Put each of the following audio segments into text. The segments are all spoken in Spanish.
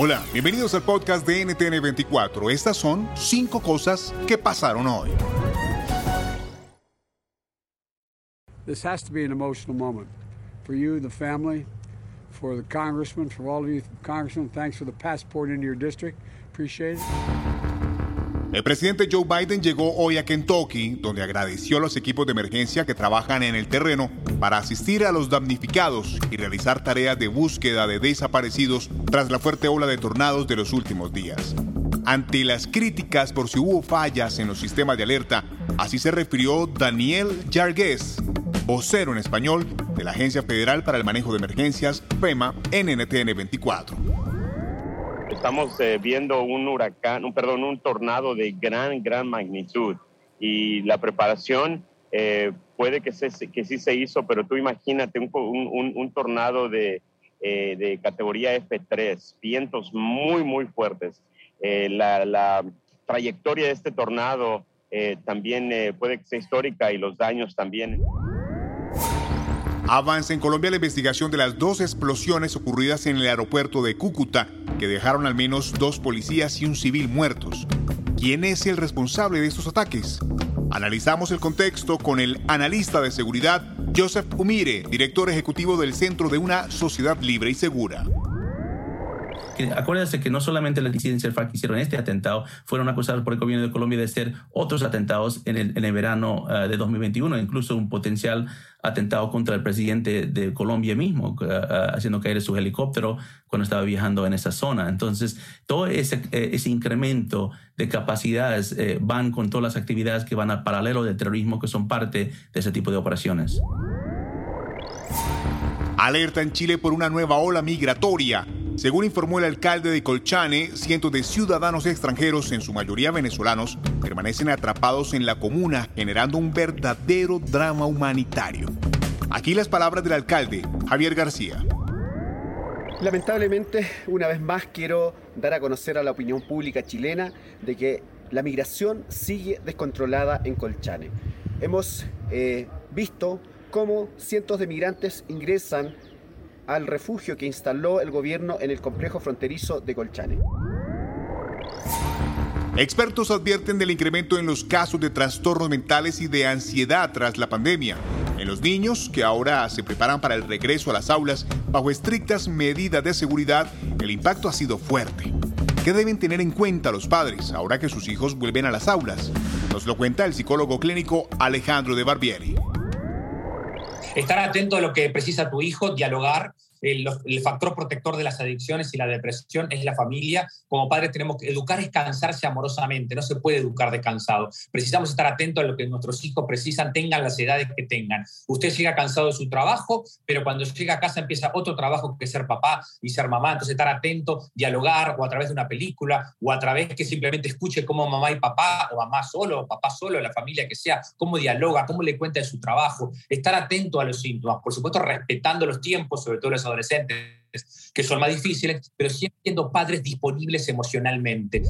Hola, bienvenidos al podcast de NTN 24. Estas son cinco cosas que pasaron hoy. This has to be an emotional moment for you, the family, for the congressman, for all of you, congressmen. Thanks for the passport into your district. Appreciate it. El presidente Joe Biden llegó hoy a Kentucky, donde agradeció a los equipos de emergencia que trabajan en el terreno para asistir a los damnificados y realizar tareas de búsqueda de desaparecidos tras la fuerte ola de tornados de los últimos días. Ante las críticas por si hubo fallas en los sistemas de alerta, así se refirió Daniel Jargues, vocero en español de la Agencia Federal para el Manejo de Emergencias, FEMA, en NTN 24. Estamos eh, viendo un huracán, un, perdón, un tornado de gran, gran magnitud y la preparación eh, puede que, se, que sí se hizo, pero tú imagínate un, un, un tornado de, eh, de, categoría F3, vientos muy, muy fuertes. La, la, trayectoria de este tornado también puede que sea histórica y los daños también. Avanza en Colombia la investigación de las dos explosiones ocurridas en el aeropuerto de Cúcuta, que dejaron al menos dos policías y un civil muertos. ¿Quién es el responsable de estos ataques? Analizamos el contexto con el analista de seguridad Joseph Umire, director ejecutivo del Centro de una Sociedad Libre y Segura acuérdense que no solamente las disidencias FARC que hicieron este atentado, fueron acusados por el gobierno de Colombia de ser otros atentados en el, en el verano uh, de 2021, incluso un potencial atentado contra el presidente de Colombia mismo, uh, haciendo caer su helicóptero cuando estaba viajando en esa zona. Entonces, todo ese, eh, ese incremento de capacidades eh, van con todas las actividades que van al paralelo del terrorismo que son parte de ese tipo de operaciones. Alerta en Chile por una nueva ola migratoria. Según informó el alcalde de Colchane, cientos de ciudadanos extranjeros, en su mayoría venezolanos, permanecen atrapados en la comuna, generando un verdadero drama humanitario. Aquí las palabras del alcalde, Javier García. Lamentablemente, una vez más quiero dar a conocer a la opinión pública chilena de que la migración sigue descontrolada en Colchane. Hemos eh, visto cómo cientos de migrantes ingresan al refugio que instaló el gobierno en el complejo fronterizo de Colchane. Expertos advierten del incremento en los casos de trastornos mentales y de ansiedad tras la pandemia. En los niños, que ahora se preparan para el regreso a las aulas bajo estrictas medidas de seguridad, el impacto ha sido fuerte. ¿Qué deben tener en cuenta los padres ahora que sus hijos vuelven a las aulas? Nos lo cuenta el psicólogo clínico Alejandro de Barbieri estar atento a lo que precisa tu hijo, dialogar. El, factor protector de las adicciones y la depresión es la familia. Como padres tenemos que educar es cansarse amorosamente, no se puede educar descansado. Precisamos estar atentos a lo que nuestros hijos precisan, tengan las edades que tengan. Usted llega cansado de su trabajo, pero cuando llega a casa empieza otro trabajo que ser papá y ser mamá. Entonces estar atento, dialogar o a través de una película o a través que simplemente escuche cómo mamá y papá o mamá solo o papá solo, la familia que sea, cómo dialoga, cómo le cuenta de su trabajo. Estar atento a los síntomas, por supuesto respetando los tiempos, sobre todo los adolescentes, que son más difíciles, pero siempre siendo padres disponibles emocionalmente.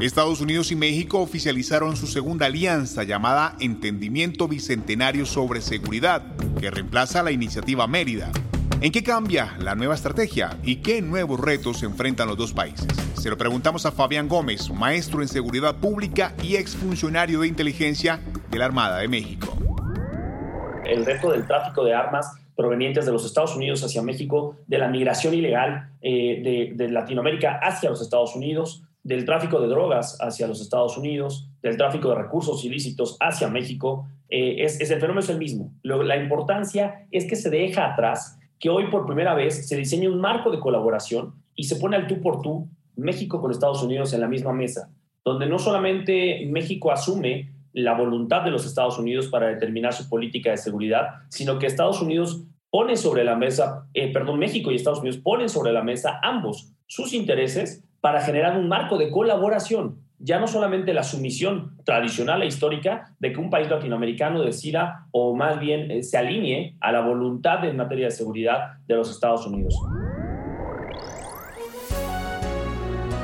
Estados Unidos y México oficializaron su segunda alianza llamada Entendimiento Bicentenario sobre Seguridad, que reemplaza la iniciativa Mérida. ¿En qué cambia la nueva estrategia y qué nuevos retos se enfrentan los dos países? Se lo preguntamos a Fabián Gómez, maestro en seguridad pública y exfuncionario de inteligencia de la Armada de México. El reto del tráfico de armas provenientes de los Estados Unidos hacia México, de la migración ilegal de, de Latinoamérica hacia los Estados Unidos, del tráfico de drogas hacia los Estados Unidos, del tráfico de recursos ilícitos hacia México, eh, es, el fenómeno es el mismo. la importancia es que se deja atrás que hoy por primera vez se diseña un marco de colaboración y se pone al tú por tú México con Estados Unidos en la misma mesa, donde no solamente México asume la voluntad de los Estados Unidos para determinar su política de seguridad, sino que Estados Unidos pone sobre la mesa, eh, perdón, México y Estados Unidos ponen sobre la mesa ambos sus intereses para generar un marco de colaboración, ya no solamente la sumisión tradicional e histórica de que un país latinoamericano decida o más bien eh, se alinee a la voluntad en materia de seguridad de los Estados Unidos.